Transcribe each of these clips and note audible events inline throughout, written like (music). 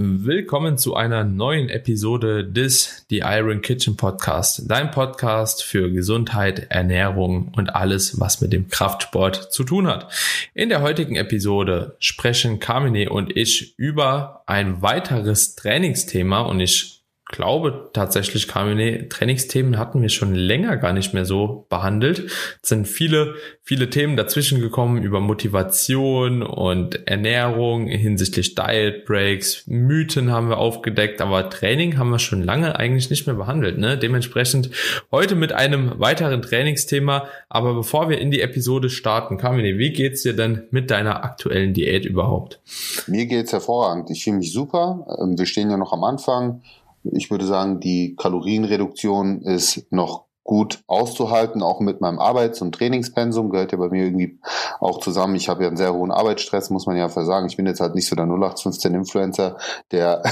Willkommen zu einer neuen Episode des The Iron Kitchen Podcast, dein Podcast für Gesundheit, Ernährung und alles, was mit dem Kraftsport zu tun hat. In der heutigen Episode sprechen Carmine und ich über ein weiteres Trainingsthema und ich glaube tatsächlich, Carmine, Trainingsthemen hatten wir schon länger gar nicht mehr so behandelt. Es sind viele, viele Themen dazwischen gekommen über Motivation und Ernährung hinsichtlich Diet Breaks, Mythen haben wir aufgedeckt, aber Training haben wir schon lange eigentlich nicht mehr behandelt. Ne? Dementsprechend heute mit einem weiteren Trainingsthema. Aber bevor wir in die Episode starten, Carmine, wie geht's dir denn mit deiner aktuellen Diät überhaupt? Mir geht's hervorragend. Ich fühle mich super. Ähm, wir stehen ja noch am Anfang ich würde sagen, die Kalorienreduktion ist noch gut auszuhalten, auch mit meinem Arbeits- und Trainingspensum, gehört ja bei mir irgendwie auch zusammen. Ich habe ja einen sehr hohen Arbeitsstress, muss man ja versagen. Ich bin jetzt halt nicht so der 0815-Influencer, der,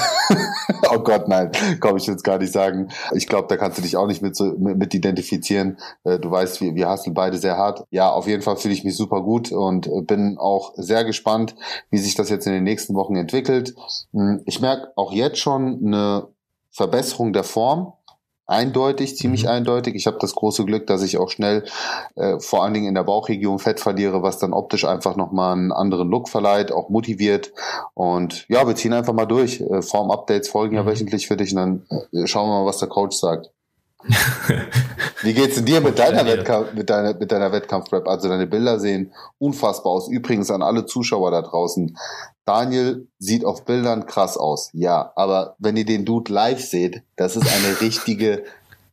(laughs) oh Gott, nein, kann ich jetzt gar nicht sagen. Ich glaube, da kannst du dich auch nicht mit, so, mit, mit identifizieren. Äh, du weißt, wir, wir hasseln beide sehr hart. Ja, auf jeden Fall fühle ich mich super gut und bin auch sehr gespannt, wie sich das jetzt in den nächsten Wochen entwickelt. Hm, ich merke auch jetzt schon eine Verbesserung der Form. Eindeutig, ziemlich mhm. eindeutig. Ich habe das große Glück, dass ich auch schnell äh, vor allen Dingen in der Bauchregion Fett verliere, was dann optisch einfach nochmal einen anderen Look verleiht, auch motiviert. Und ja, wir ziehen einfach mal durch. Äh, Form-Updates folgen mhm. ja wöchentlich für dich und dann äh, schauen wir mal, was der Coach sagt. (laughs) Wie geht's denn dir mit deiner Wettkampf, mit deiner, mit deiner Wettkampfprep? Also deine Bilder sehen unfassbar aus. Übrigens an alle Zuschauer da draußen. Daniel sieht auf Bildern krass aus. Ja, aber wenn ihr den Dude live seht, das ist eine (laughs) richtige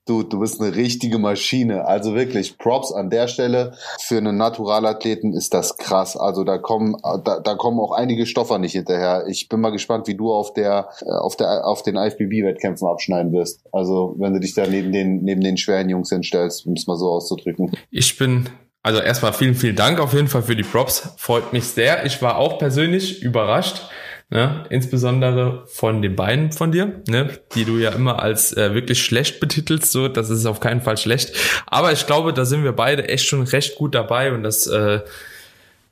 Du, du bist eine richtige Maschine. Also wirklich, Props an der Stelle. Für einen Naturalathleten ist das krass. Also da kommen, da, da kommen auch einige Stoffer nicht hinterher. Ich bin mal gespannt, wie du auf der, äh, auf der, auf den IFBB-Wettkämpfen abschneiden wirst. Also wenn du dich da neben den, neben den schweren Jungs hinstellst, um es mal so auszudrücken. Ich bin also erstmal vielen, vielen Dank auf jeden Fall für die Props. Freut mich sehr. Ich war auch persönlich überrascht ne? insbesondere von den Beinen von dir, ne? die du ja immer als äh, wirklich schlecht betitelst, so, das ist auf keinen Fall schlecht. Aber ich glaube, da sind wir beide echt schon recht gut dabei und das, äh,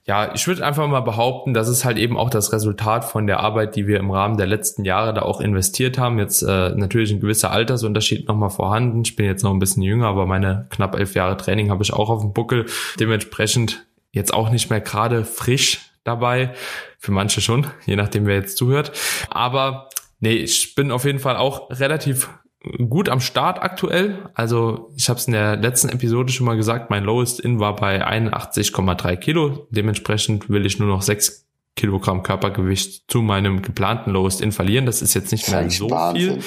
ja, ich würde einfach mal behaupten, das ist halt eben auch das Resultat von der Arbeit, die wir im Rahmen der letzten Jahre da auch investiert haben. Jetzt äh, natürlich ein gewisser Altersunterschied nochmal vorhanden. Ich bin jetzt noch ein bisschen jünger, aber meine knapp elf Jahre Training habe ich auch auf dem Buckel. Dementsprechend jetzt auch nicht mehr gerade frisch dabei. Für manche schon, je nachdem wer jetzt zuhört. Aber nee, ich bin auf jeden Fall auch relativ gut am Start aktuell. Also ich habe es in der letzten Episode schon mal gesagt, mein Lowest In war bei 81,3 Kilo. Dementsprechend will ich nur noch 6 Kilogramm Körpergewicht zu meinem geplanten Lowest In verlieren. Das ist jetzt nicht mehr so Wahnsinn. viel.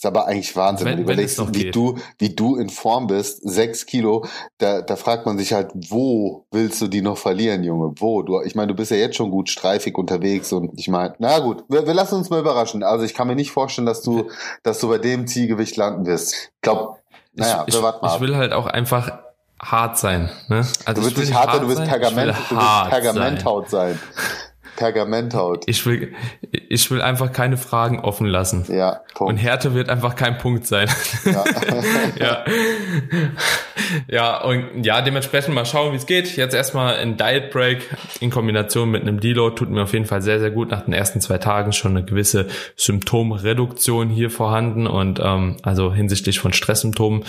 Ist aber eigentlich Wahnsinn, wenn, wenn du überlegst, wie geht. du, wie du in Form bist, sechs Kilo, da, da fragt man sich halt, wo willst du die noch verlieren, Junge? Wo? Du, ich meine, du bist ja jetzt schon gut streifig unterwegs und ich meine, na gut, wir, wir lassen uns mal überraschen. Also ich kann mir nicht vorstellen, dass du, dass du bei dem Zielgewicht landen wirst. Ich glaube, naja, ich, wir warten mal. Ich will halt auch einfach hart sein. Ne? Also du bist nicht hart, du bist Pergament, du willst Pergamenthaut sein. Pergamenthaut. Ich will, ich will einfach keine Fragen offen lassen. Ja, Punkt. Und Härte wird einfach kein Punkt sein. Ja. (laughs) ja. ja, und ja, dementsprechend mal schauen, wie es geht. Jetzt erstmal ein Diet Break in Kombination mit einem Deload tut mir auf jeden Fall sehr, sehr gut. Nach den ersten zwei Tagen schon eine gewisse Symptomreduktion hier vorhanden und ähm, also hinsichtlich von Stresssymptomen.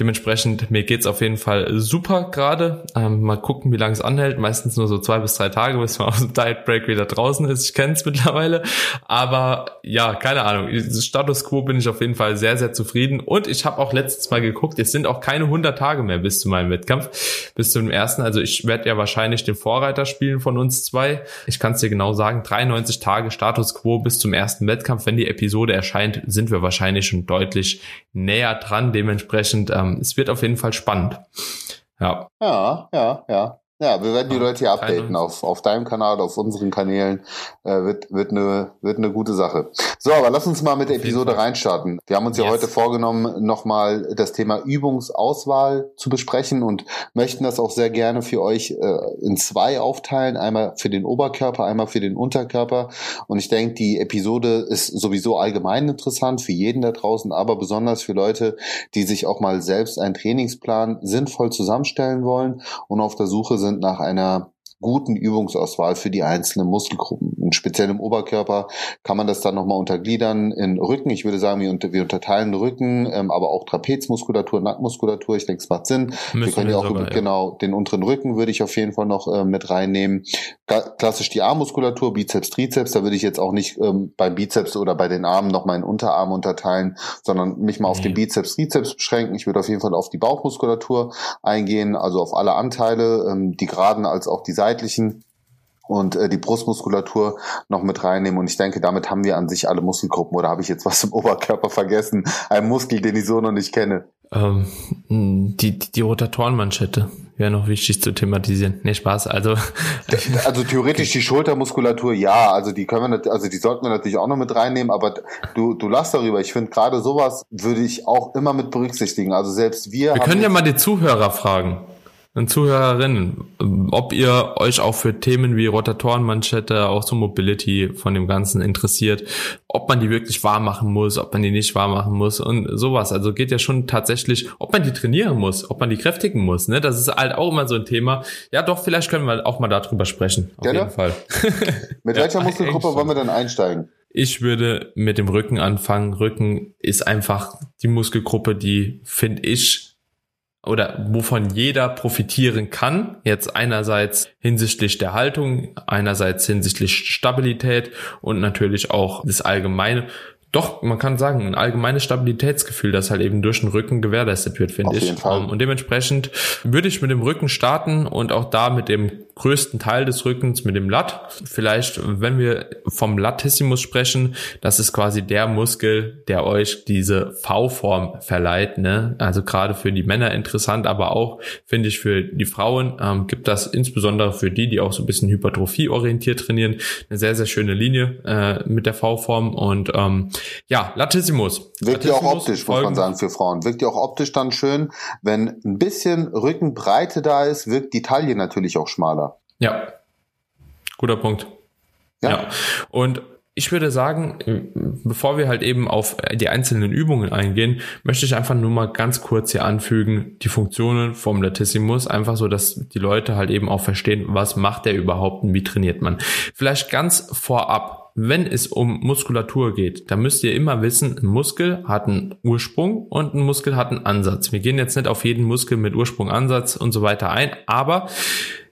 Dementsprechend, mir geht's auf jeden Fall super gerade. Ähm, mal gucken, wie lange es anhält. Meistens nur so zwei bis drei Tage, bis man aus dem Diet Break wieder wieder draußen ist. Ich kenne es mittlerweile. Aber ja, keine Ahnung. Status quo bin ich auf jeden Fall sehr, sehr zufrieden. Und ich habe auch letztes Mal geguckt, es sind auch keine 100 Tage mehr bis zu meinem Wettkampf, bis zum ersten. Also ich werde ja wahrscheinlich den Vorreiter spielen von uns zwei. Ich kann es dir genau sagen, 93 Tage Status quo bis zum ersten Wettkampf. Wenn die Episode erscheint, sind wir wahrscheinlich schon deutlich näher dran. Dementsprechend, ähm, es wird auf jeden Fall spannend. Ja. Ja, ja, ja. Ja, wir werden die Leute hier updaten auf, auf deinem Kanal, auf unseren Kanälen. Äh, wird, wird, eine, wird eine gute Sache. So, aber lass uns mal mit der Episode reinstarten. Wir haben uns yes. ja heute vorgenommen, nochmal das Thema Übungsauswahl zu besprechen und möchten das auch sehr gerne für euch äh, in zwei aufteilen. Einmal für den Oberkörper, einmal für den Unterkörper. Und ich denke, die Episode ist sowieso allgemein interessant für jeden da draußen, aber besonders für Leute, die sich auch mal selbst einen Trainingsplan sinnvoll zusammenstellen wollen und auf der Suche sind sind nach einer guten Übungsauswahl für die einzelnen Muskelgruppen. Speziell im Oberkörper kann man das dann nochmal untergliedern in Rücken. Ich würde sagen, wir, unter, wir unterteilen Rücken, ähm, aber auch Trapezmuskulatur, Nackenmuskulatur. Ich denke, es macht Sinn. Müssen wir können ja auch sogar, genau ja. den unteren Rücken würde ich auf jeden Fall noch äh, mit reinnehmen. Klassisch die Armmuskulatur, Bizeps, Trizeps. Da würde ich jetzt auch nicht ähm, beim Bizeps oder bei den Armen noch meinen Unterarm unterteilen, sondern mich mal auf mhm. den Bizeps, Trizeps beschränken. Ich würde auf jeden Fall auf die Bauchmuskulatur eingehen, also auf alle Anteile, ähm, die geraden als auch die seitlichen und äh, die Brustmuskulatur noch mit reinnehmen. Und ich denke, damit haben wir an sich alle Muskelgruppen. Oder habe ich jetzt was im Oberkörper vergessen? Ein Muskel, den ich so noch nicht kenne. Ähm, die, die Rotatorenmanschette wäre noch wichtig zu thematisieren. Nee, Spaß. Also, (laughs) also theoretisch die Schultermuskulatur, ja. Also die können wir, also die sollten wir natürlich auch noch mit reinnehmen. Aber du, du lachst darüber. Ich finde gerade sowas würde ich auch immer mit berücksichtigen. Also selbst wir. Wir können ja mal die Zuhörer fragen und Zuhörerinnen, ob ihr euch auch für Themen wie Rotatorenmanschette, auch so Mobility von dem Ganzen interessiert, ob man die wirklich wahr machen muss, ob man die nicht wahr machen muss und sowas. Also geht ja schon tatsächlich, ob man die trainieren muss, ob man die kräftigen muss. Ne? Das ist halt auch immer so ein Thema. Ja, doch, vielleicht können wir auch mal darüber sprechen. Auf Gerne? jeden Fall. (laughs) Mit welcher Muskelgruppe wollen wir dann einsteigen? Ich würde mit dem Rücken anfangen. Rücken ist einfach die Muskelgruppe, die, finde ich, oder wovon jeder profitieren kann. Jetzt einerseits hinsichtlich der Haltung, einerseits hinsichtlich Stabilität und natürlich auch das allgemeine doch, man kann sagen, ein allgemeines Stabilitätsgefühl, das halt eben durch den Rücken gewährleistet wird, finde ich. Und dementsprechend würde ich mit dem Rücken starten und auch da mit dem größten Teil des Rückens mit dem Lat. Vielleicht, wenn wir vom Latissimus sprechen, das ist quasi der Muskel, der euch diese V-Form verleiht. Ne? Also gerade für die Männer interessant, aber auch, finde ich, für die Frauen ähm, gibt das insbesondere für die, die auch so ein bisschen hypertrophie-orientiert trainieren, eine sehr, sehr schöne Linie äh, mit der V-Form. Und ähm, ja, Latissimus. Wirkt ja auch optisch, muss man sagen, für Frauen. Wirkt ja auch optisch dann schön. Wenn ein bisschen Rückenbreite da ist, wirkt die Taille natürlich auch schmaler. Ja, guter Punkt. Ja. ja. Und ich würde sagen, bevor wir halt eben auf die einzelnen Übungen eingehen, möchte ich einfach nur mal ganz kurz hier anfügen, die Funktionen vom Latissimus, einfach so, dass die Leute halt eben auch verstehen, was macht der überhaupt und wie trainiert man. Vielleicht ganz vorab, wenn es um Muskulatur geht, dann müsst ihr immer wissen, ein Muskel hat einen Ursprung und ein Muskel hat einen Ansatz. Wir gehen jetzt nicht auf jeden Muskel mit Ursprung, Ansatz und so weiter ein, aber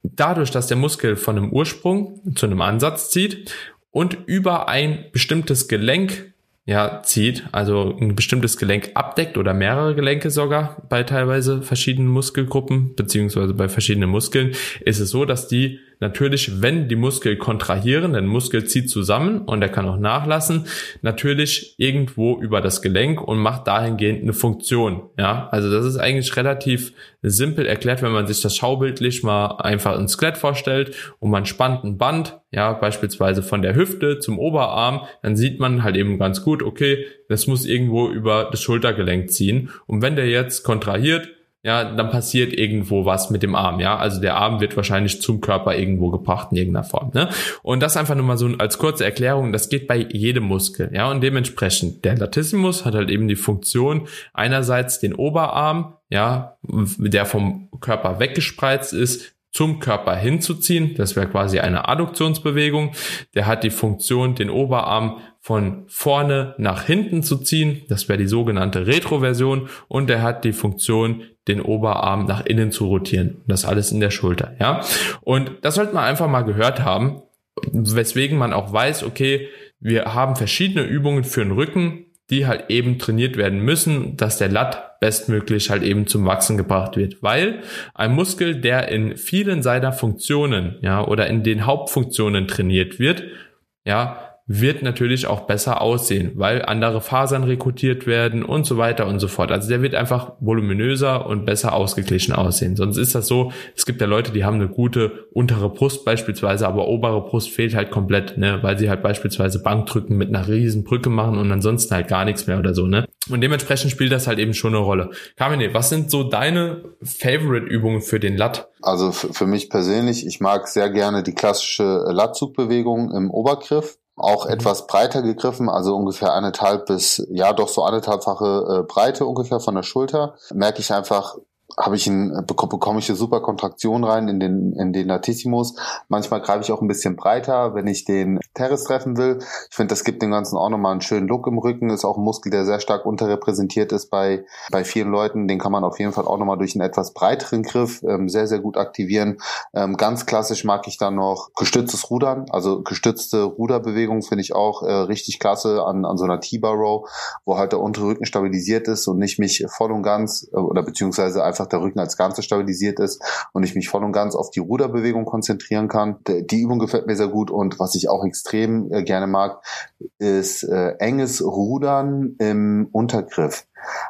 dadurch, dass der Muskel von einem Ursprung zu einem Ansatz zieht und über ein bestimmtes Gelenk ja, zieht, also ein bestimmtes Gelenk abdeckt oder mehrere Gelenke sogar bei teilweise verschiedenen Muskelgruppen beziehungsweise bei verschiedenen Muskeln, ist es so, dass die natürlich, wenn die Muskel kontrahieren, der Muskel zieht zusammen und er kann auch nachlassen, natürlich irgendwo über das Gelenk und macht dahingehend eine Funktion. Ja, also das ist eigentlich relativ simpel erklärt, wenn man sich das schaubildlich mal einfach ins Skelett vorstellt und man spannt ein Band, ja, beispielsweise von der Hüfte zum Oberarm, dann sieht man halt eben ganz gut, okay, das muss irgendwo über das Schultergelenk ziehen. Und wenn der jetzt kontrahiert, ja, dann passiert irgendwo was mit dem Arm, ja. Also der Arm wird wahrscheinlich zum Körper irgendwo gebracht in irgendeiner Form, ne? Und das einfach nur mal so als kurze Erklärung, das geht bei jedem Muskel, ja. Und dementsprechend, der Latissimus hat halt eben die Funktion, einerseits den Oberarm, ja, der vom Körper weggespreizt ist, zum Körper hinzuziehen. Das wäre quasi eine Adduktionsbewegung. Der hat die Funktion, den Oberarm von vorne nach hinten zu ziehen. Das wäre die sogenannte Retroversion. Und er hat die Funktion, den Oberarm nach innen zu rotieren. Das alles in der Schulter, ja. Und das sollte man einfach mal gehört haben, weswegen man auch weiß, okay, wir haben verschiedene Übungen für den Rücken, die halt eben trainiert werden müssen, dass der Lat bestmöglich halt eben zum Wachsen gebracht wird. Weil ein Muskel, der in vielen seiner Funktionen, ja, oder in den Hauptfunktionen trainiert wird, ja, wird natürlich auch besser aussehen, weil andere Fasern rekrutiert werden und so weiter und so fort. Also der wird einfach voluminöser und besser ausgeglichen aussehen. Sonst ist das so, es gibt ja Leute, die haben eine gute untere Brust beispielsweise, aber obere Brust fehlt halt komplett, ne, weil sie halt beispielsweise Bankdrücken mit einer riesen Brücke machen und ansonsten halt gar nichts mehr oder so, ne. Und dementsprechend spielt das halt eben schon eine Rolle. Kamine, was sind so deine Favorite-Übungen für den Lat? Also für mich persönlich, ich mag sehr gerne die klassische Latzugbewegung im Obergriff auch mhm. etwas breiter gegriffen, also ungefähr eineinhalb bis, ja doch so eineinhalbfache äh, Breite ungefähr von der Schulter, merke ich einfach, habe ich ein, bekomme ich eine super Kontraktion rein in den, in den Latissimus. Manchmal greife ich auch ein bisschen breiter, wenn ich den Terrace treffen will. Ich finde, das gibt dem Ganzen auch nochmal einen schönen Look im Rücken. Ist auch ein Muskel, der sehr stark unterrepräsentiert ist bei, bei vielen Leuten. Den kann man auf jeden Fall auch nochmal durch einen etwas breiteren Griff ähm, sehr, sehr gut aktivieren. Ähm, ganz klassisch mag ich dann noch gestütztes Rudern. Also gestützte Ruderbewegung finde ich auch äh, richtig klasse an, an so einer T-Bar Row, wo halt der untere Rücken stabilisiert ist und nicht mich voll und ganz äh, oder beziehungsweise einfach der Rücken als Ganze stabilisiert ist und ich mich voll und ganz auf die Ruderbewegung konzentrieren kann. Die Übung gefällt mir sehr gut und was ich auch extrem äh, gerne mag, ist äh, enges Rudern im Untergriff.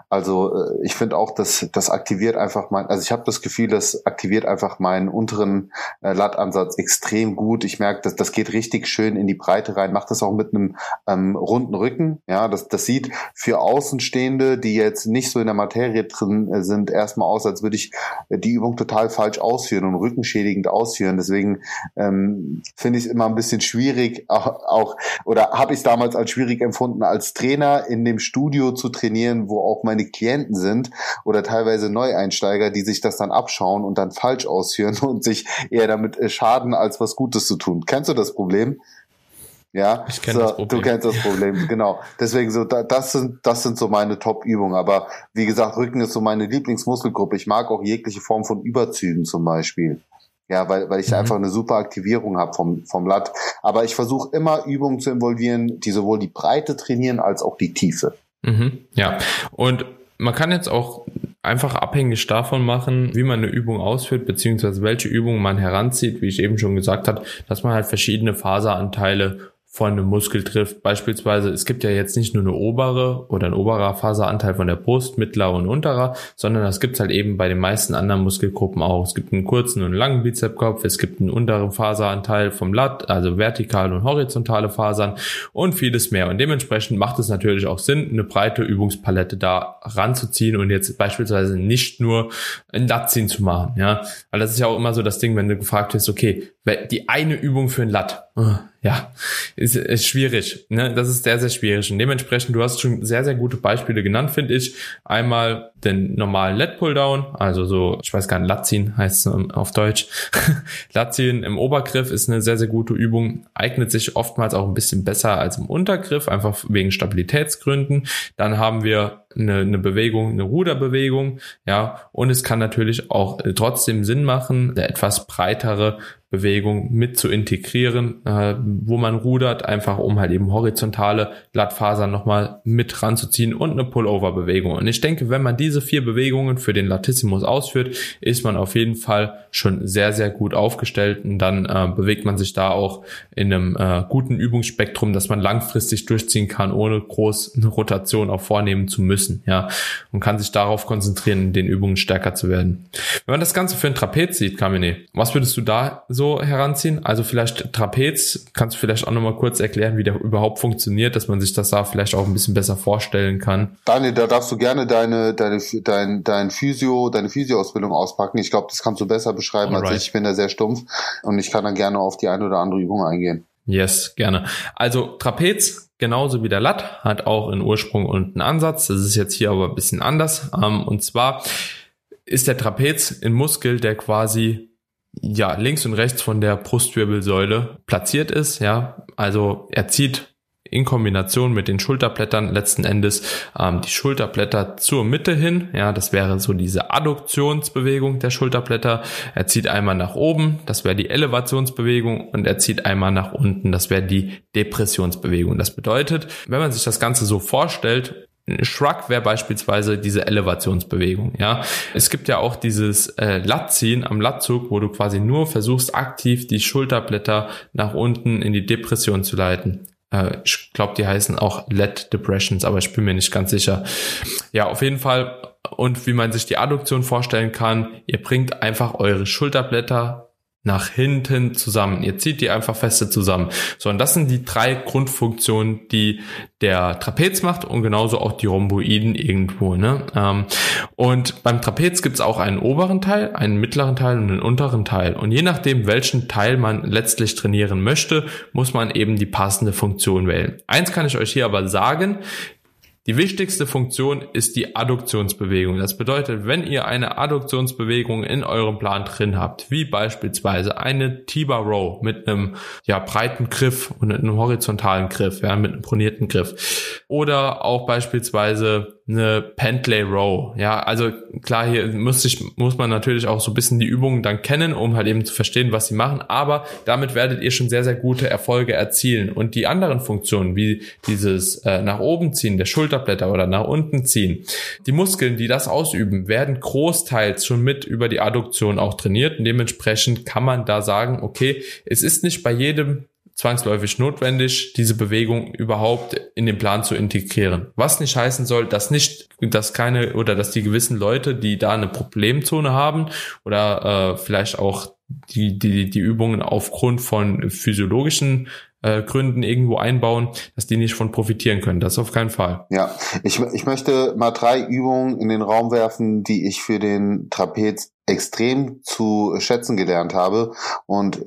Also äh, ich finde auch, dass das aktiviert einfach mein, also ich habe das Gefühl, das aktiviert einfach meinen unteren äh, Lattansatz extrem gut. Ich merke, dass das geht richtig schön in die Breite rein. Macht das auch mit einem ähm, runden Rücken. Ja, das, das sieht für Außenstehende, die jetzt nicht so in der Materie drin äh, sind, erstmal aus, als würde ich äh, die Übung total falsch ausführen und rückenschädigend ausführen. Deswegen ähm, finde ich es immer ein bisschen schwierig, (laughs) auch, auch oder habe ich es damals als schwierig empfunden, als Trainer in dem Studio zu trainieren, wo auch meine Klienten sind oder teilweise Neueinsteiger, die sich das dann abschauen und dann falsch ausführen (laughs) und sich eher damit äh, schaden, als was Gutes zu tun. Kennst du das Problem? Ja, ich kenn so, das Problem. du kennst das Problem, (laughs) genau. Deswegen so, da, das sind, das sind so meine Top-Übungen. Aber wie gesagt, Rücken ist so meine Lieblingsmuskelgruppe. Ich mag auch jegliche Form von Überzügen zum Beispiel. Ja, weil, weil ich mhm. einfach eine super Aktivierung habe vom, vom Latt. Aber ich versuche immer Übungen zu involvieren, die sowohl die Breite trainieren als auch die Tiefe. Mhm, ja, und man kann jetzt auch einfach abhängig davon machen, wie man eine Übung ausführt, beziehungsweise welche Übung man heranzieht, wie ich eben schon gesagt habe, dass man halt verschiedene Faseranteile von einem Muskel trifft. Beispielsweise, es gibt ja jetzt nicht nur eine obere oder ein oberer Faseranteil von der Brust, mittlerer und unterer, sondern das gibt's halt eben bei den meisten anderen Muskelgruppen auch. Es gibt einen kurzen und langen Bizepskopf, es gibt einen unteren Faseranteil vom Lat, also vertikale und horizontale Fasern und vieles mehr. Und dementsprechend macht es natürlich auch Sinn, eine breite Übungspalette da ranzuziehen und jetzt beispielsweise nicht nur ein Latziehen zu machen, ja. Weil das ist ja auch immer so das Ding, wenn du gefragt wirst, okay, die eine Übung für ein Lat, ja, ist, ist schwierig. Ne? Das ist sehr, sehr schwierig. Und dementsprechend, du hast schon sehr, sehr gute Beispiele genannt, finde ich. Einmal den normalen Let Pulldown, also so, ich weiß gar nicht, Latziehen heißt es auf Deutsch. (laughs) Latziehen im Obergriff ist eine sehr, sehr gute Übung, eignet sich oftmals auch ein bisschen besser als im Untergriff, einfach wegen Stabilitätsgründen. Dann haben wir eine, eine Bewegung, eine Ruderbewegung, ja, und es kann natürlich auch trotzdem Sinn machen, eine etwas breitere Bewegung mit zu integrieren, äh, wo man rudert, einfach um halt eben horizontale Glattfasern nochmal mit ranzuziehen und eine Pullover-Bewegung. Und ich denke, wenn man diese vier Bewegungen für den Latissimus ausführt, ist man auf jeden Fall schon sehr, sehr gut aufgestellt und dann äh, bewegt man sich da auch in einem äh, guten Übungsspektrum, dass man langfristig durchziehen kann, ohne groß eine Rotation auch vornehmen zu müssen, ja, und kann sich darauf konzentrieren, in den Übungen stärker zu werden. Wenn man das Ganze für ein Trapez sieht, Kamine, was würdest du da so so heranziehen? Also vielleicht Trapez, kannst du vielleicht auch nochmal kurz erklären, wie der überhaupt funktioniert, dass man sich das da vielleicht auch ein bisschen besser vorstellen kann? Daniel, da darfst du gerne deine, deine, dein, dein Physio, deine Physioausbildung auspacken. Ich glaube, das kannst du besser beschreiben Alright. als ich. Ich bin da sehr stumpf und ich kann dann gerne auf die eine oder andere Übung eingehen. Yes, gerne. Also Trapez, genauso wie der Lat, hat auch einen Ursprung und einen Ansatz. Das ist jetzt hier aber ein bisschen anders. Ähm, und zwar ist der Trapez ein Muskel, der quasi ja, links und rechts von der Brustwirbelsäule platziert ist, ja. Also er zieht in Kombination mit den Schulterblättern letzten Endes ähm, die Schulterblätter zur Mitte hin. Ja, das wäre so diese Adduktionsbewegung der Schulterblätter. Er zieht einmal nach oben, das wäre die Elevationsbewegung und er zieht einmal nach unten, das wäre die Depressionsbewegung. Das bedeutet, wenn man sich das Ganze so vorstellt, Shrug wäre beispielsweise diese Elevationsbewegung, ja. Es gibt ja auch dieses äh, Latziehen am Lattzug, wo du quasi nur versuchst, aktiv die Schulterblätter nach unten in die Depression zu leiten. Äh, ich glaube, die heißen auch Let Depressions, aber ich bin mir nicht ganz sicher. Ja, auf jeden Fall. Und wie man sich die Adduktion vorstellen kann, ihr bringt einfach eure Schulterblätter nach hinten zusammen. Ihr zieht die einfach feste zusammen. So, und das sind die drei Grundfunktionen, die der Trapez macht und genauso auch die Rhomboiden irgendwo. Ne? Ähm, und beim Trapez gibt es auch einen oberen Teil, einen mittleren Teil und einen unteren Teil. Und je nachdem, welchen Teil man letztlich trainieren möchte, muss man eben die passende Funktion wählen. Eins kann ich euch hier aber sagen, Die wichtigste Funktion ist die Adduktionsbewegung. Das bedeutet, wenn ihr eine Adduktionsbewegung in eurem Plan drin habt, wie beispielsweise eine T-Bar Row mit einem ja, breiten Griff und einem horizontalen Griff, ja, mit einem pronierten Griff, oder auch beispielsweise eine Pentley Row. Ja, also klar, hier muss, ich, muss man natürlich auch so ein bisschen die Übungen dann kennen, um halt eben zu verstehen, was sie machen, aber damit werdet ihr schon sehr, sehr gute Erfolge erzielen. Und die anderen Funktionen, wie dieses äh, nach oben ziehen der Schulterblätter oder nach unten ziehen, die Muskeln, die das ausüben, werden großteils schon mit über die Adduktion auch trainiert und dementsprechend kann man da sagen, okay, es ist nicht bei jedem zwangsläufig notwendig, diese Bewegung überhaupt in den Plan zu integrieren. Was nicht heißen soll, dass nicht, dass keine oder dass die gewissen Leute, die da eine Problemzone haben oder äh, vielleicht auch die, die, die Übungen aufgrund von physiologischen äh, Gründen irgendwo einbauen, dass die nicht von profitieren können. Das auf keinen Fall. Ja, ich, ich möchte mal drei Übungen in den Raum werfen, die ich für den Trapez extrem zu schätzen gelernt habe und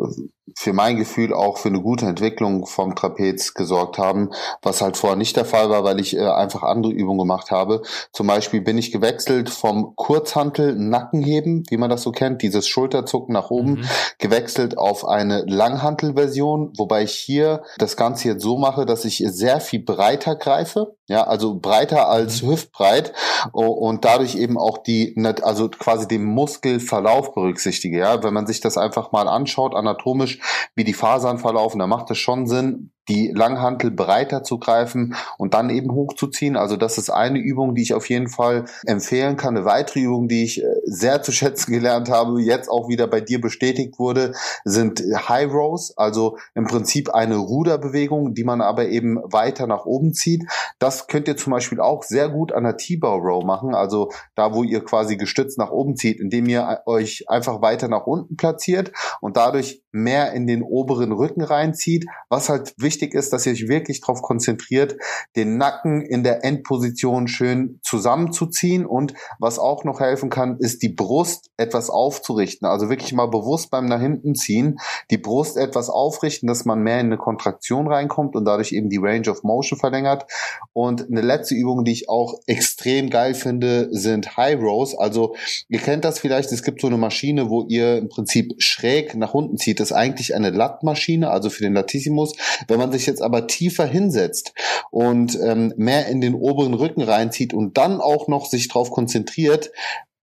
für mein Gefühl auch für eine gute Entwicklung vom Trapez gesorgt haben, was halt vorher nicht der Fall war, weil ich äh, einfach andere Übungen gemacht habe. Zum Beispiel bin ich gewechselt vom Kurzhantel Nackenheben, wie man das so kennt, dieses Schulterzucken nach oben, mhm. gewechselt auf eine Langhantelversion, wobei ich hier das Ganze jetzt so mache, dass ich sehr viel breiter greife, ja, also breiter als mhm. hüftbreit und dadurch eben auch die, also quasi den Muskelverlauf berücksichtige, ja, wenn man sich das einfach mal anschaut, anatomisch, wie die Fasern verlaufen, da macht es schon Sinn, die Langhantel breiter zu greifen und dann eben hochzuziehen. Also das ist eine Übung, die ich auf jeden Fall empfehlen kann. Eine weitere Übung, die ich äh, sehr zu schätzen gelernt habe, jetzt auch wieder bei dir bestätigt wurde, sind High Rows, also im Prinzip eine Ruderbewegung, die man aber eben weiter nach oben zieht. Das könnt ihr zum Beispiel auch sehr gut an der T-Bar Row machen, also da, wo ihr quasi gestützt nach oben zieht, indem ihr euch einfach weiter nach unten platziert und dadurch mehr in den oberen Rücken reinzieht, was halt wichtig ist, dass ihr euch wirklich darauf konzentriert, den Nacken in der Endposition schön zusammenzuziehen. Und was auch noch helfen kann, ist die Brust etwas aufzurichten, also wirklich mal bewusst beim nach hinten ziehen, die Brust etwas aufrichten, dass man mehr in eine Kontraktion reinkommt und dadurch eben die Range of Motion verlängert. Und eine letzte Übung, die ich auch extrem geil finde, sind High Rows, also ihr kennt das vielleicht, es gibt so eine Maschine, wo ihr im Prinzip schräg nach unten zieht, ist eigentlich eine Lattmaschine, also für den Latissimus. Wenn man sich jetzt aber tiefer hinsetzt und ähm, mehr in den oberen Rücken reinzieht und dann auch noch sich darauf konzentriert,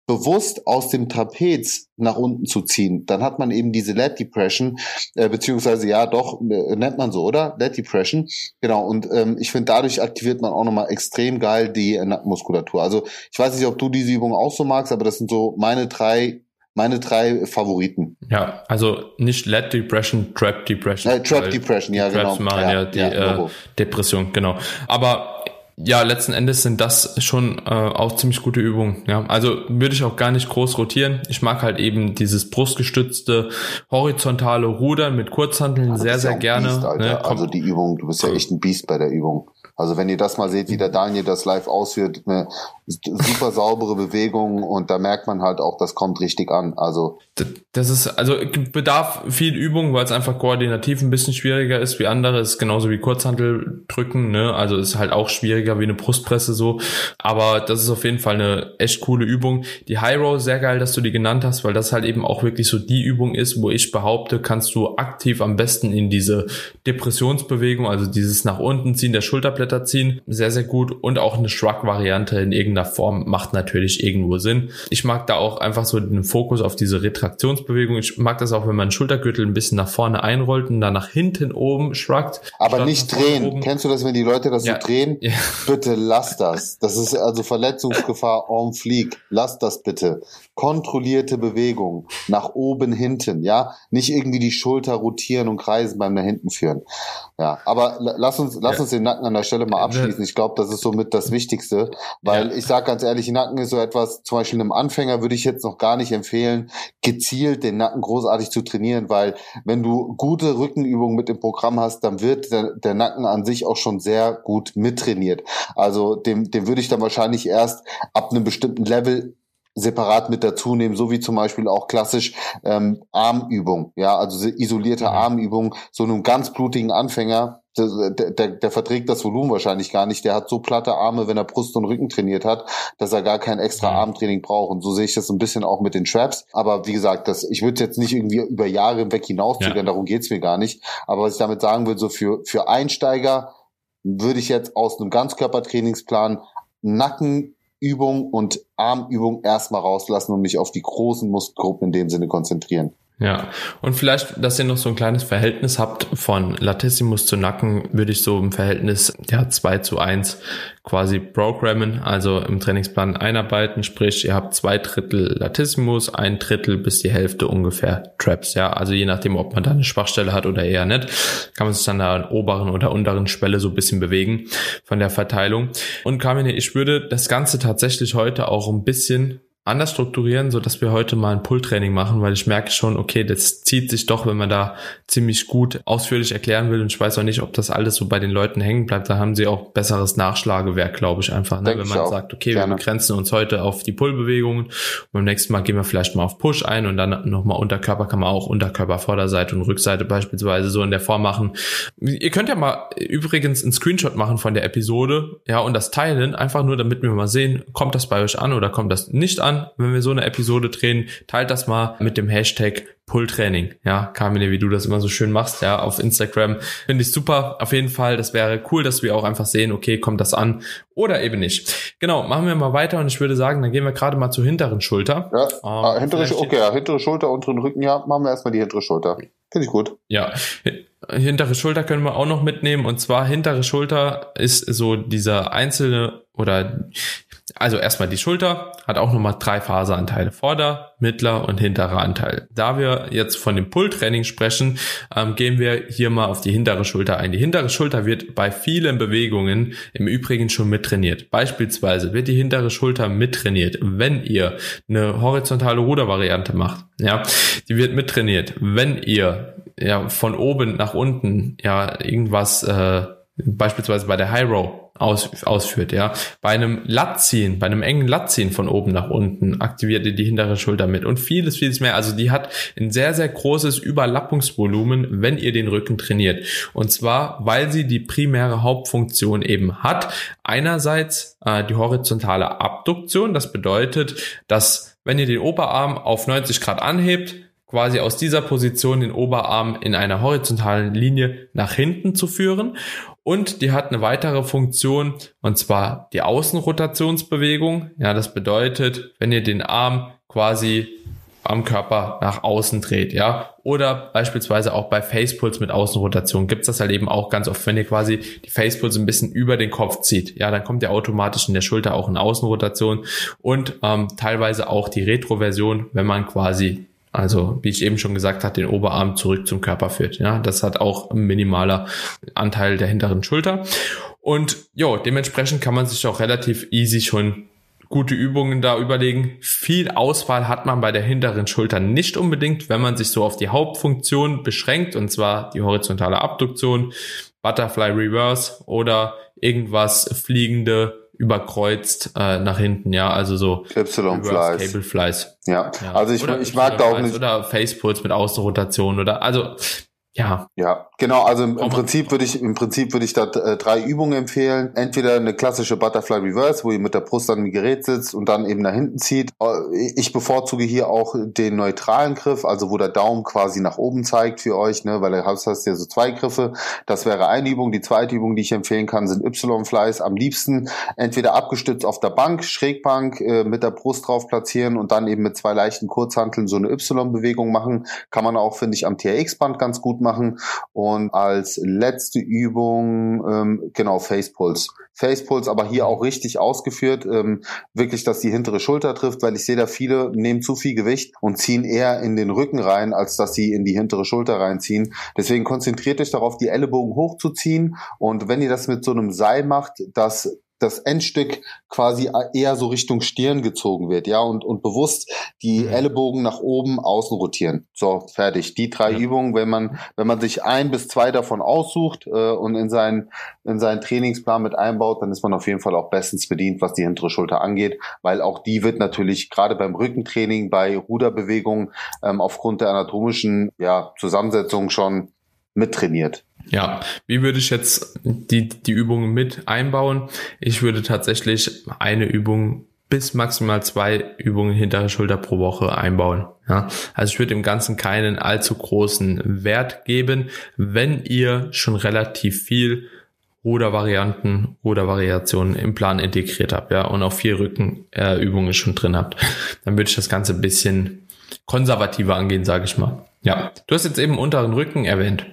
bewusst aus dem Trapez nach unten zu ziehen, dann hat man eben diese Lat Depression, äh, beziehungsweise ja doch, äh, nennt man so, oder? Lat Depression. Genau, und ähm, ich finde, dadurch aktiviert man auch nochmal extrem geil die äh, Nackenmuskulatur. Also ich weiß nicht, ob du diese Übung auch so magst, aber das sind so meine drei meine drei Favoriten. Ja, also nicht Let Depression, Trap Depression. Äh, Trap Depression, ja, genau. machen ja, ja die ja, äh, Depression, genau. Aber ja, letzten Endes sind das schon äh, auch ziemlich gute Übungen. Ja, also würde ich auch gar nicht groß rotieren. Ich mag halt eben dieses brustgestützte horizontale Rudern mit Kurzhanteln sehr, sehr gerne. Beast, ne? Also die Übung, du bist ja echt ein Biest bei der Übung. Also wenn ihr das mal seht, wie der Daniel das live ausführt, eine super saubere Bewegung und da merkt man halt auch, das kommt richtig an. Also das ist also bedarf viel Übung, weil es einfach koordinativ ein bisschen schwieriger ist wie andere. Ist genauso wie Kurzhantel drücken, ne? Also ist halt auch schwieriger wie eine Brustpresse so. Aber das ist auf jeden Fall eine echt coole Übung. Die High Row sehr geil, dass du die genannt hast, weil das halt eben auch wirklich so die Übung ist, wo ich behaupte, kannst du aktiv am besten in diese Depressionsbewegung, also dieses nach unten ziehen der Schulterblätter Blätter ziehen. Sehr, sehr gut. Und auch eine Shrug-Variante in irgendeiner Form macht natürlich irgendwo Sinn. Ich mag da auch einfach so den Fokus auf diese Retraktionsbewegung. Ich mag das auch, wenn man Schultergürtel ein bisschen nach vorne einrollt und dann nach hinten oben shrugt. Aber nicht drehen. Oben. Kennst du das, wenn die Leute das ja. so drehen? Ja. Bitte lass das. Das ist also Verletzungsgefahr (laughs) en flieg. Lass das bitte. Kontrollierte Bewegung. Nach oben, hinten. Ja, nicht irgendwie die Schulter rotieren und kreisen beim nach hinten führen. Ja, aber lass uns, lass ja. uns den Nacken an der Stelle mal ne. abschließen. Ich glaube, das ist somit das Wichtigste, weil ja. ich sage ganz ehrlich, Nacken ist so etwas, zum Beispiel einem Anfänger würde ich jetzt noch gar nicht empfehlen, gezielt den Nacken großartig zu trainieren, weil wenn du gute Rückenübungen mit dem Programm hast, dann wird der, der Nacken an sich auch schon sehr gut mittrainiert. Also dem, dem würde ich dann wahrscheinlich erst ab einem bestimmten Level separat mit dazu nehmen, so wie zum Beispiel auch klassisch ähm, Armübung, ja, also isolierte mhm. Armübung, so einem ganz blutigen Anfänger, der, der, der verträgt das Volumen wahrscheinlich gar nicht. Der hat so platte Arme, wenn er Brust und Rücken trainiert hat, dass er gar kein extra mhm. Armtraining braucht. Und so sehe ich das ein bisschen auch mit den Traps. Aber wie gesagt, das, ich würde jetzt nicht irgendwie über Jahre hinweg hinauszögern, ja. darum geht's mir gar nicht. Aber was ich damit sagen will, so für, für Einsteiger würde ich jetzt aus einem Ganzkörpertrainingsplan Nacken Übung und Armübung erstmal rauslassen und mich auf die großen Muskelgruppen in dem Sinne konzentrieren. Ja, und vielleicht, dass ihr noch so ein kleines Verhältnis habt von Latissimus zu Nacken, würde ich so im Verhältnis ja 2 zu 1 quasi programmen, also im Trainingsplan einarbeiten, sprich ihr habt zwei Drittel Latissimus, ein Drittel bis die Hälfte ungefähr Traps, ja, also je nachdem, ob man da eine Schwachstelle hat oder eher nicht, kann man sich dann da an oberen oder unteren Schwelle so ein bisschen bewegen von der Verteilung. Und Carmine, ich würde das Ganze tatsächlich heute auch ein bisschen anders strukturieren, so dass wir heute mal ein Pull-Training machen, weil ich merke schon, okay, das zieht sich doch, wenn man da ziemlich gut ausführlich erklären will und ich weiß auch nicht, ob das alles so bei den Leuten hängen bleibt, da haben sie auch besseres Nachschlagewerk, glaube ich einfach, ne? wenn man sagt, okay, Gerne. wir begrenzen uns heute auf die Pull-Bewegungen und beim nächsten Mal gehen wir vielleicht mal auf Push ein und dann nochmal Unterkörper kann man auch Unterkörper Vorderseite und Rückseite beispielsweise so in der Form machen. Ihr könnt ja mal übrigens einen Screenshot machen von der Episode, ja, und das teilen, einfach nur damit wir mal sehen, kommt das bei euch an oder kommt das nicht an wenn wir so eine Episode drehen. Teilt das mal mit dem Hashtag Pull-Training. Ja, Carmine, wie du das immer so schön machst, ja, auf Instagram. Finde ich super. Auf jeden Fall, das wäre cool, dass wir auch einfach sehen, okay, kommt das an oder eben nicht. Genau, machen wir mal weiter und ich würde sagen, dann gehen wir gerade mal zur hinteren Schulter. Ja, ähm, ah, hintere, okay, ja, hintere Schulter, unteren Rücken, ja, machen wir erstmal die hintere Schulter. Finde ich gut. Ja, hintere Schulter können wir auch noch mitnehmen und zwar hintere Schulter ist so dieser einzelne oder also erstmal die Schulter hat auch nochmal drei Faseranteile, Vorder-, Mittler- und hinterer Anteil. Da wir jetzt von dem Pull-Training sprechen, ähm, gehen wir hier mal auf die hintere Schulter ein. Die hintere Schulter wird bei vielen Bewegungen im Übrigen schon mittrainiert. Beispielsweise wird die hintere Schulter mittrainiert, wenn ihr eine horizontale Rudervariante macht. Ja, die wird mittrainiert, wenn ihr ja von oben nach unten ja irgendwas äh, beispielsweise bei der High Row aus, ausführt, ja. Bei einem Latziehen, bei einem engen Latziehen von oben nach unten aktiviert ihr die hintere Schulter mit und vieles, vieles mehr. Also die hat ein sehr, sehr großes Überlappungsvolumen, wenn ihr den Rücken trainiert. Und zwar, weil sie die primäre Hauptfunktion eben hat. Einerseits äh, die horizontale Abduktion. Das bedeutet, dass wenn ihr den Oberarm auf 90 Grad anhebt, quasi aus dieser Position den Oberarm in einer horizontalen Linie nach hinten zu führen. Und die hat eine weitere Funktion, und zwar die Außenrotationsbewegung. Ja, das bedeutet, wenn ihr den Arm quasi am Körper nach außen dreht, ja. Oder beispielsweise auch bei Facepulse mit Außenrotation gibt's das halt eben auch ganz oft, wenn ihr quasi die Facepulse ein bisschen über den Kopf zieht. Ja, dann kommt ihr automatisch in der Schulter auch in Außenrotation und ähm, teilweise auch die Retroversion, wenn man quasi also, wie ich eben schon gesagt habe, den Oberarm zurück zum Körper führt. Ja, das hat auch ein minimaler Anteil der hinteren Schulter. Und ja, dementsprechend kann man sich auch relativ easy schon gute Übungen da überlegen. Viel Auswahl hat man bei der hinteren Schulter nicht unbedingt, wenn man sich so auf die Hauptfunktion beschränkt, und zwar die horizontale Abduktion, Butterfly Reverse oder irgendwas fliegende überkreuzt äh, nach hinten, ja, also so Y-Flies. Cable Flies. Ja. ja. also ich, ich mag da auch nicht. Oder Facepulse mit Außenrotation oder also ja. Ja, genau. Also im, im Prinzip würde ich, im Prinzip würde ich da äh, drei Übungen empfehlen. Entweder eine klassische Butterfly Reverse, wo ihr mit der Brust an dem Gerät sitzt und dann eben nach hinten zieht. Äh, ich bevorzuge hier auch den neutralen Griff, also wo der Daumen quasi nach oben zeigt für euch, ne, weil ihr hast, hast ja so zwei Griffe. Das wäre eine Übung. Die zweite Übung, die ich empfehlen kann, sind Y-Flies. Am liebsten entweder abgestützt auf der Bank, Schrägbank, äh, mit der Brust drauf platzieren und dann eben mit zwei leichten Kurzhanteln so eine Y-Bewegung machen. Kann man auch, finde ich, am TRX-Band ganz gut machen. Und als letzte Übung, ähm, genau, Facepulse. Facepulse aber hier auch richtig ausgeführt, ähm, wirklich, dass die hintere Schulter trifft, weil ich sehe da viele nehmen zu viel Gewicht und ziehen eher in den Rücken rein, als dass sie in die hintere Schulter reinziehen. Deswegen konzentriert euch darauf, die Ellenbogen hochzuziehen und wenn ihr das mit so einem Seil macht, das das Endstück quasi eher so Richtung Stirn gezogen wird, ja, und, und bewusst die mhm. Ellenbogen nach oben außen rotieren. So, fertig. Die drei ja. Übungen, wenn man, wenn man sich ein bis zwei davon aussucht äh, und in seinen, in seinen Trainingsplan mit einbaut, dann ist man auf jeden Fall auch bestens bedient, was die hintere Schulter angeht, weil auch die wird natürlich gerade beim Rückentraining, bei Ruderbewegungen ähm, aufgrund der anatomischen ja, Zusammensetzung schon mittrainiert. Ja, wie würde ich jetzt die, die Übungen mit einbauen? Ich würde tatsächlich eine Übung bis maximal zwei Übungen hintere Schulter pro Woche einbauen. Ja, also ich würde dem Ganzen keinen allzu großen Wert geben, wenn ihr schon relativ viel Rudervarianten oder Variationen im Plan integriert habt, ja, und auch vier Rückenübungen äh, schon drin habt, dann würde ich das Ganze ein bisschen konservativer angehen, sage ich mal. Ja, du hast jetzt eben unteren Rücken erwähnt.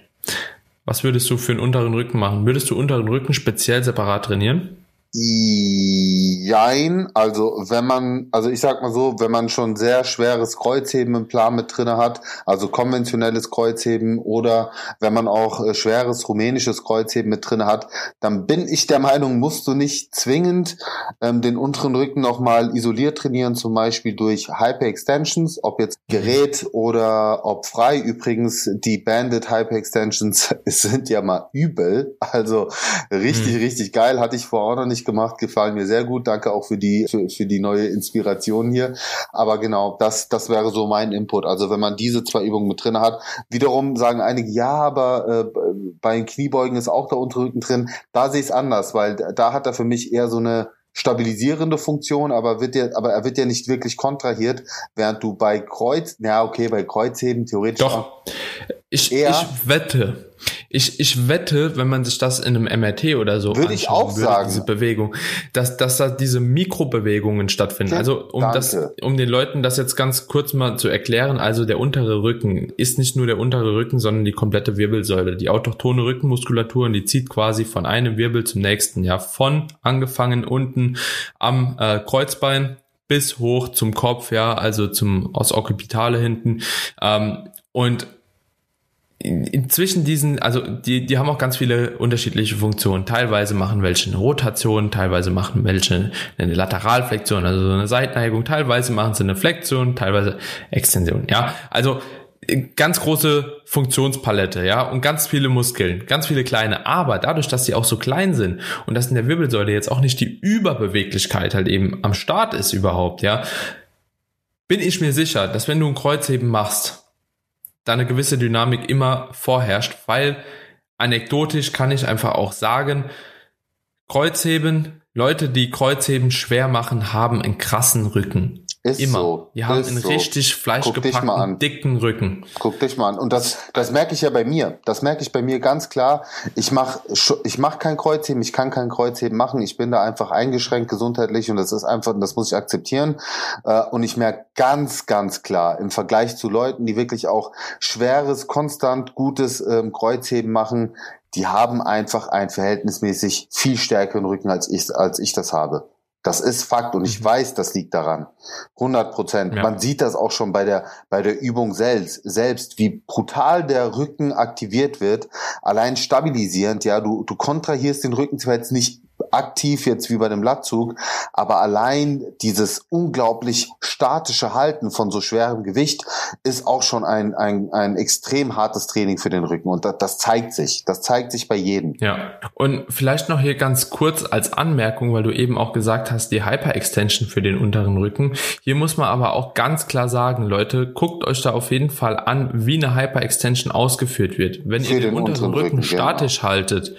Was würdest du für einen unteren Rücken machen? Würdest du unteren Rücken speziell separat trainieren? Jein, also wenn man, also ich sag mal so, wenn man schon sehr schweres Kreuzheben im Plan mit drinne hat, also konventionelles Kreuzheben oder wenn man auch äh, schweres rumänisches Kreuzheben mit drinne hat, dann bin ich der Meinung, musst du nicht zwingend ähm, den unteren Rücken nochmal isoliert trainieren, zum Beispiel durch Hyper-Extensions, ob jetzt Gerät oder ob frei. Übrigens, die Banded Hyper-Extensions (laughs) sind ja mal übel, also richtig, hm. richtig geil, hatte ich vor Ort noch nicht gemacht, gefallen mir sehr gut. Danke auch für die, für, für die neue Inspiration hier. Aber genau, das, das wäre so mein Input. Also wenn man diese zwei Übungen mit drin hat, wiederum sagen einige, ja, aber äh, bei den Kniebeugen ist auch der Unterrücken drin. Da sehe ich es anders, weil da hat er für mich eher so eine stabilisierende Funktion, aber wird ja, aber er wird ja nicht wirklich kontrahiert, während du bei Kreuz, ja okay, bei Kreuzheben theoretisch. Doch. Ich, ich wette, ich, ich wette, wenn man sich das in einem MRT oder so würde ich auch würde, sagen, diese Bewegung, dass, dass da diese Mikrobewegungen stattfinden. Okay, also um danke. das, um den Leuten das jetzt ganz kurz mal zu erklären, also der untere Rücken ist nicht nur der untere Rücken, sondern die komplette Wirbelsäule. Die autochtone Rückenmuskulatur und die zieht quasi von einem Wirbel zum nächsten, ja, von angefangen unten am äh, Kreuzbein bis hoch zum Kopf, ja, also zum aus Occipitale hinten. Ähm, und inzwischen diesen, also die, die haben auch ganz viele unterschiedliche Funktionen. Teilweise machen welche eine Rotation, teilweise machen welche eine Lateralflexion, also so eine Seitneigung, teilweise machen sie eine Flexion, teilweise Extension. Ja, also ganz große Funktionspalette, ja, und ganz viele Muskeln, ganz viele kleine. Aber dadurch, dass sie auch so klein sind und dass in der Wirbelsäule jetzt auch nicht die Überbeweglichkeit halt eben am Start ist überhaupt, ja, bin ich mir sicher, dass wenn du ein Kreuzheben machst, da eine gewisse Dynamik immer vorherrscht, weil anekdotisch kann ich einfach auch sagen, Kreuzheben, Leute, die Kreuzheben schwer machen, haben einen krassen Rücken. Ist Immer. So. Die haben einen so. richtig fleischgepackten, dicken Rücken. Guck dich mal an. Und das, das merke ich ja bei mir. Das merke ich bei mir ganz klar. Ich mache ich mach kein Kreuzheben, ich kann kein Kreuzheben machen. Ich bin da einfach eingeschränkt gesundheitlich und das ist einfach, das muss ich akzeptieren. Äh, und ich merke ganz, ganz klar im Vergleich zu Leuten, die wirklich auch schweres, konstant gutes ähm, Kreuzheben machen, die haben einfach einen verhältnismäßig viel stärkeren Rücken als ich, als ich das habe. Das ist Fakt und ich mhm. weiß, das liegt daran. 100 Prozent. Ja. Man sieht das auch schon bei der, bei der Übung selbst, selbst, wie brutal der Rücken aktiviert wird. Allein stabilisierend, ja, du, du kontrahierst den Rücken zwar jetzt nicht aktiv jetzt wie bei dem Latzug, aber allein dieses unglaublich statische Halten von so schwerem Gewicht ist auch schon ein, ein, ein extrem hartes Training für den Rücken und das, das zeigt sich, das zeigt sich bei jedem. Ja, und vielleicht noch hier ganz kurz als Anmerkung, weil du eben auch gesagt hast, die Hyper-Extension für den unteren Rücken. Hier muss man aber auch ganz klar sagen, Leute, guckt euch da auf jeden Fall an, wie eine Hyper-Extension ausgeführt wird. Wenn für ihr den, den unteren, unteren Rücken, Rücken genau. statisch genau. haltet,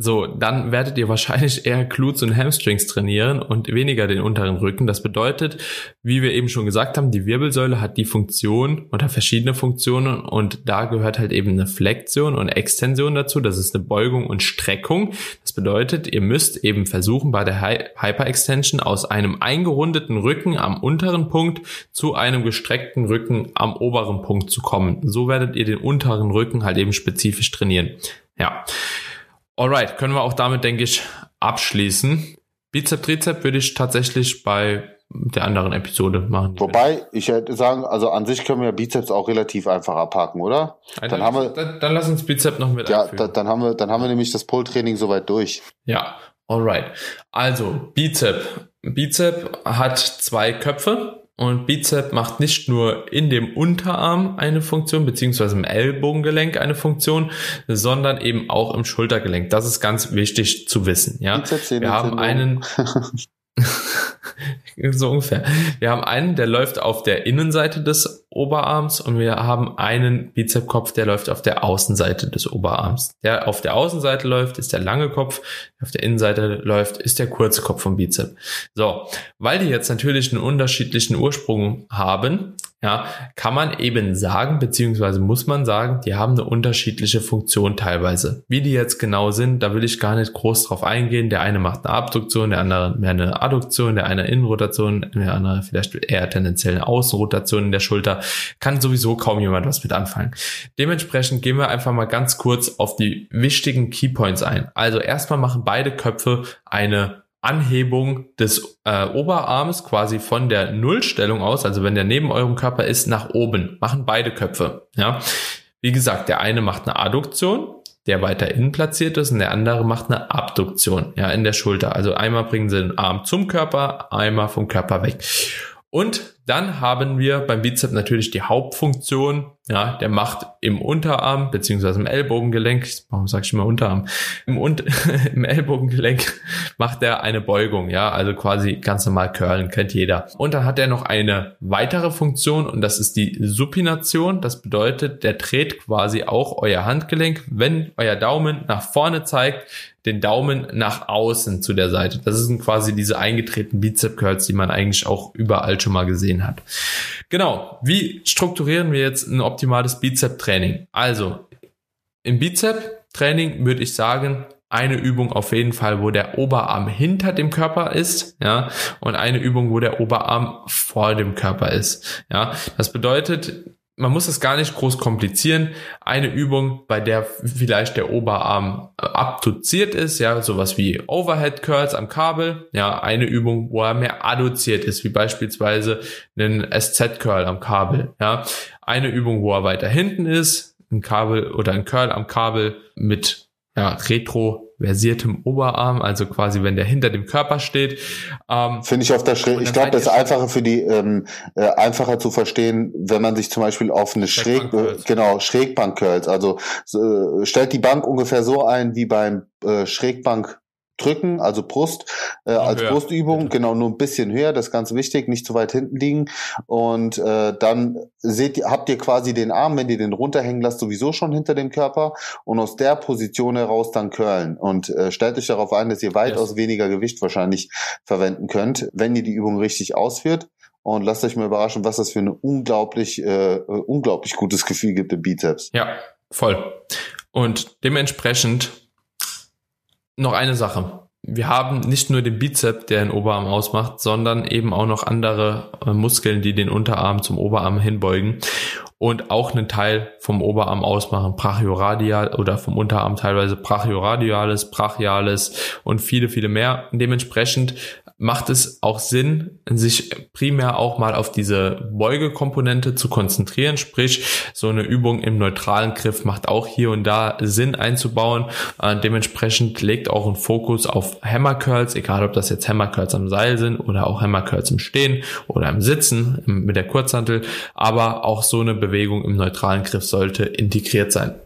so, dann werdet ihr wahrscheinlich (laughs) eher Glutes und Hamstrings trainieren und weniger den unteren Rücken. Das bedeutet, wie wir eben schon gesagt haben, die Wirbelsäule hat die Funktion oder verschiedene Funktionen und da gehört halt eben eine Flexion und Extension dazu. Das ist eine Beugung und Streckung. Das bedeutet, ihr müsst eben versuchen, bei der Hyperextension aus einem eingerundeten Rücken am unteren Punkt zu einem gestreckten Rücken am oberen Punkt zu kommen. So werdet ihr den unteren Rücken halt eben spezifisch trainieren. Ja. Alright, können wir auch damit, denke ich, abschließen. Bizep, Trizep würde ich tatsächlich bei der anderen Episode machen. Wobei, ich hätte sagen, also an sich können wir Bizeps auch relativ einfach abhaken, oder? Dann, dann, haben wir, dann, dann lass uns Bizep noch mit Ja, da, dann haben wir, dann haben wir nämlich das Pull-Training soweit durch. Ja, Alright. Also, Bizep. Bizep hat zwei Köpfe und Bizep macht nicht nur in dem Unterarm eine Funktion, beziehungsweise im Ellbogengelenk eine Funktion, sondern eben auch im Schultergelenk. Das ist ganz wichtig zu wissen. Ja, wir haben einen, (laughs) (laughs) so ungefähr. Wir haben einen, der läuft auf der Innenseite des Oberarms und wir haben einen Bizepskopf, der läuft auf der Außenseite des Oberarms. Der auf der Außenseite läuft, ist der lange Kopf, der auf der Innenseite läuft, ist der kurze Kopf vom Bizep. So, weil die jetzt natürlich einen unterschiedlichen Ursprung haben, ja, kann man eben sagen, beziehungsweise muss man sagen, die haben eine unterschiedliche Funktion teilweise. Wie die jetzt genau sind, da will ich gar nicht groß drauf eingehen. Der eine macht eine Abduktion, der andere mehr eine Adduktion, der eine Innenrotation, der andere vielleicht eher tendenziell eine Außenrotation in der Schulter. Kann sowieso kaum jemand was mit anfangen. Dementsprechend gehen wir einfach mal ganz kurz auf die wichtigen Keypoints ein. Also erstmal machen beide Köpfe eine Anhebung des äh, Oberarms quasi von der Nullstellung aus, also wenn der neben eurem Körper ist, nach oben, machen beide Köpfe. Ja, wie gesagt, der eine macht eine Adduktion, der weiter innen platziert ist, und der andere macht eine Abduktion, ja, in der Schulter. Also einmal bringen sie den Arm zum Körper, einmal vom Körper weg. Und dann haben wir beim Bizep natürlich die Hauptfunktion, ja, der macht im Unterarm beziehungsweise im Ellbogengelenk, warum sage ich immer Unterarm, im, Un (laughs) im Ellbogengelenk macht er eine Beugung, ja, also quasi ganz normal curlen, kennt jeder. Und dann hat er noch eine weitere Funktion und das ist die Supination. Das bedeutet, der dreht quasi auch euer Handgelenk, wenn euer Daumen nach vorne zeigt, den Daumen nach außen zu der Seite. Das sind quasi diese eingetretenen Bizep Curls, die man eigentlich auch überall schon mal gesehen gesehen hat. Genau, wie strukturieren wir jetzt ein optimales Bizep-Training? Also, im Bizep-Training würde ich sagen, eine Übung auf jeden Fall, wo der Oberarm hinter dem Körper ist, ja, und eine Übung, wo der Oberarm vor dem Körper ist, ja. Das bedeutet, man muss es gar nicht groß komplizieren. Eine Übung, bei der vielleicht der Oberarm äh, abduziert ist, ja, sowas wie Overhead Curls am Kabel, ja, eine Übung, wo er mehr adduziert ist, wie beispielsweise einen SZ Curl am Kabel, ja. Eine Übung, wo er weiter hinten ist, ein Kabel oder ein Curl am Kabel mit ja, retroversiertem Oberarm, also quasi wenn der hinter dem Körper steht. Ähm, Finde ich auf der Schräg. Ich glaube, das ist einfacher für die ähm, äh, einfacher zu verstehen, wenn man sich zum Beispiel auf eine Schräg, äh, genau Schrägbank curls. Also äh, stellt die Bank ungefähr so ein wie beim äh, Schrägbank drücken, also Brust äh, als höher, Brustübung, genau nur ein bisschen höher, das ist ganz wichtig, nicht zu weit hinten liegen und äh, dann seht ihr, habt ihr quasi den Arm, wenn ihr den runterhängen lasst, sowieso schon hinter dem Körper und aus der Position heraus dann curlen und äh, stellt euch darauf ein, dass ihr weitaus yes. weniger Gewicht wahrscheinlich verwenden könnt, wenn ihr die Übung richtig ausführt und lasst euch mal überraschen, was das für ein unglaublich äh, unglaublich gutes Gefühl gibt im Bizeps. Ja, voll. Und dementsprechend noch eine Sache. Wir haben nicht nur den Bizep, der den Oberarm ausmacht, sondern eben auch noch andere äh, Muskeln, die den Unterarm zum Oberarm hinbeugen und auch einen Teil vom Oberarm ausmachen, brachioradial oder vom Unterarm teilweise brachioradiales, brachiales und viele, viele mehr. Dementsprechend macht es auch Sinn, sich primär auch mal auf diese Beugekomponente zu konzentrieren. Sprich, so eine Übung im neutralen Griff macht auch hier und da Sinn einzubauen. Äh, dementsprechend legt auch ein Fokus auf Hammer Curls, egal ob das jetzt Hammer Curls am Seil sind oder auch Hammer Curls im Stehen oder im Sitzen mit der Kurzhantel. Aber auch so eine Bewegung im neutralen Griff sollte integriert sein.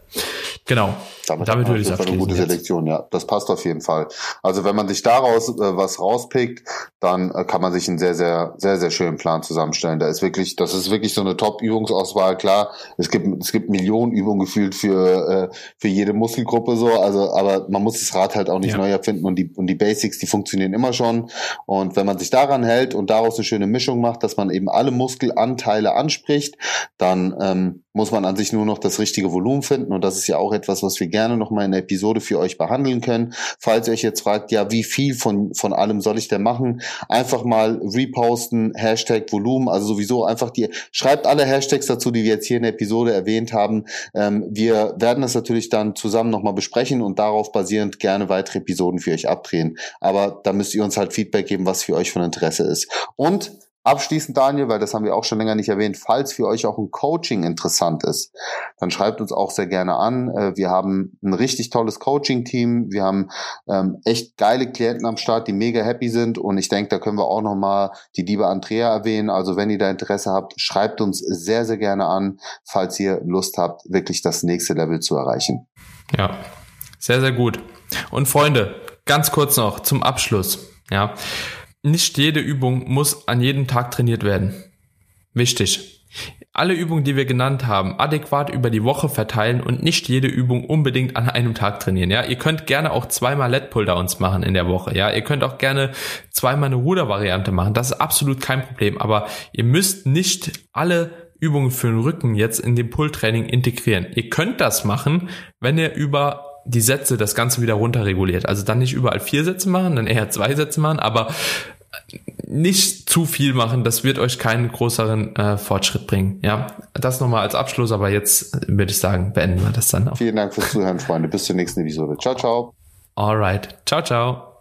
Genau. Damit, Damit würde ich sagen, eine gute Selektion, ja. Das passt auf jeden Fall. Also wenn man sich daraus äh, was rauspickt, dann äh, kann man sich einen sehr, sehr, sehr, sehr schönen Plan zusammenstellen. Da ist wirklich, das ist wirklich so eine Top-Übungsauswahl. Klar, es gibt, es gibt Millionen Übungen gefühlt für, äh, für jede Muskelgruppe so. Also, aber man muss das Rad halt auch nicht ja. neu erfinden und die, und die Basics, die funktionieren immer schon. Und wenn man sich daran hält und daraus eine schöne Mischung macht, dass man eben alle Muskelanteile anspricht, dann ähm, muss man an sich nur noch das richtige Volumen finden. Und das ist ja auch etwas, was wir gerne noch mal in der Episode für euch behandeln können. Falls ihr euch jetzt fragt, ja, wie viel von, von allem soll ich denn machen? Einfach mal reposten, Hashtag Volumen, also sowieso einfach die, schreibt alle Hashtags dazu, die wir jetzt hier in der Episode erwähnt haben. Ähm, wir werden das natürlich dann zusammen nochmal besprechen und darauf basierend gerne weitere Episoden für euch abdrehen. Aber da müsst ihr uns halt Feedback geben, was für euch von Interesse ist. Und Abschließend, Daniel, weil das haben wir auch schon länger nicht erwähnt, falls für euch auch ein Coaching interessant ist, dann schreibt uns auch sehr gerne an. Äh, wir haben ein richtig tolles Coaching-Team. Wir haben ähm, echt geile Klienten am Start, die mega happy sind. Und ich denke, da können wir auch nochmal die liebe Andrea erwähnen. Also wenn ihr da Interesse habt, schreibt uns sehr, sehr gerne an, falls ihr Lust habt, wirklich das nächste Level zu erreichen. Ja, sehr, sehr gut. Und Freunde, ganz kurz noch zum Abschluss. Ja, nicht jede Übung muss an jedem Tag trainiert werden. Wichtig. Alle Übungen, die wir genannt haben, adäquat über die Woche verteilen und nicht jede Übung unbedingt an einem Tag trainieren. Ja, ihr könnt gerne auch zweimal Let Pulldowns machen in der Woche. Ja, ihr könnt auch gerne zweimal eine Rudervariante machen. Das ist absolut kein Problem. Aber ihr müsst nicht alle Übungen für den Rücken jetzt in dem Pull-Training integrieren. Ihr könnt das machen, wenn ihr über die Sätze das Ganze wieder runterreguliert. Also dann nicht überall vier Sätze machen, dann eher zwei Sätze machen, aber nicht zu viel machen, das wird euch keinen größeren äh, Fortschritt bringen. Ja, das nochmal als Abschluss, aber jetzt würde ich sagen, beenden wir das dann auch. Vielen Dank fürs Zuhören, Freunde. Bis zur nächsten Episode. Ciao, ciao. Alright. Ciao, ciao.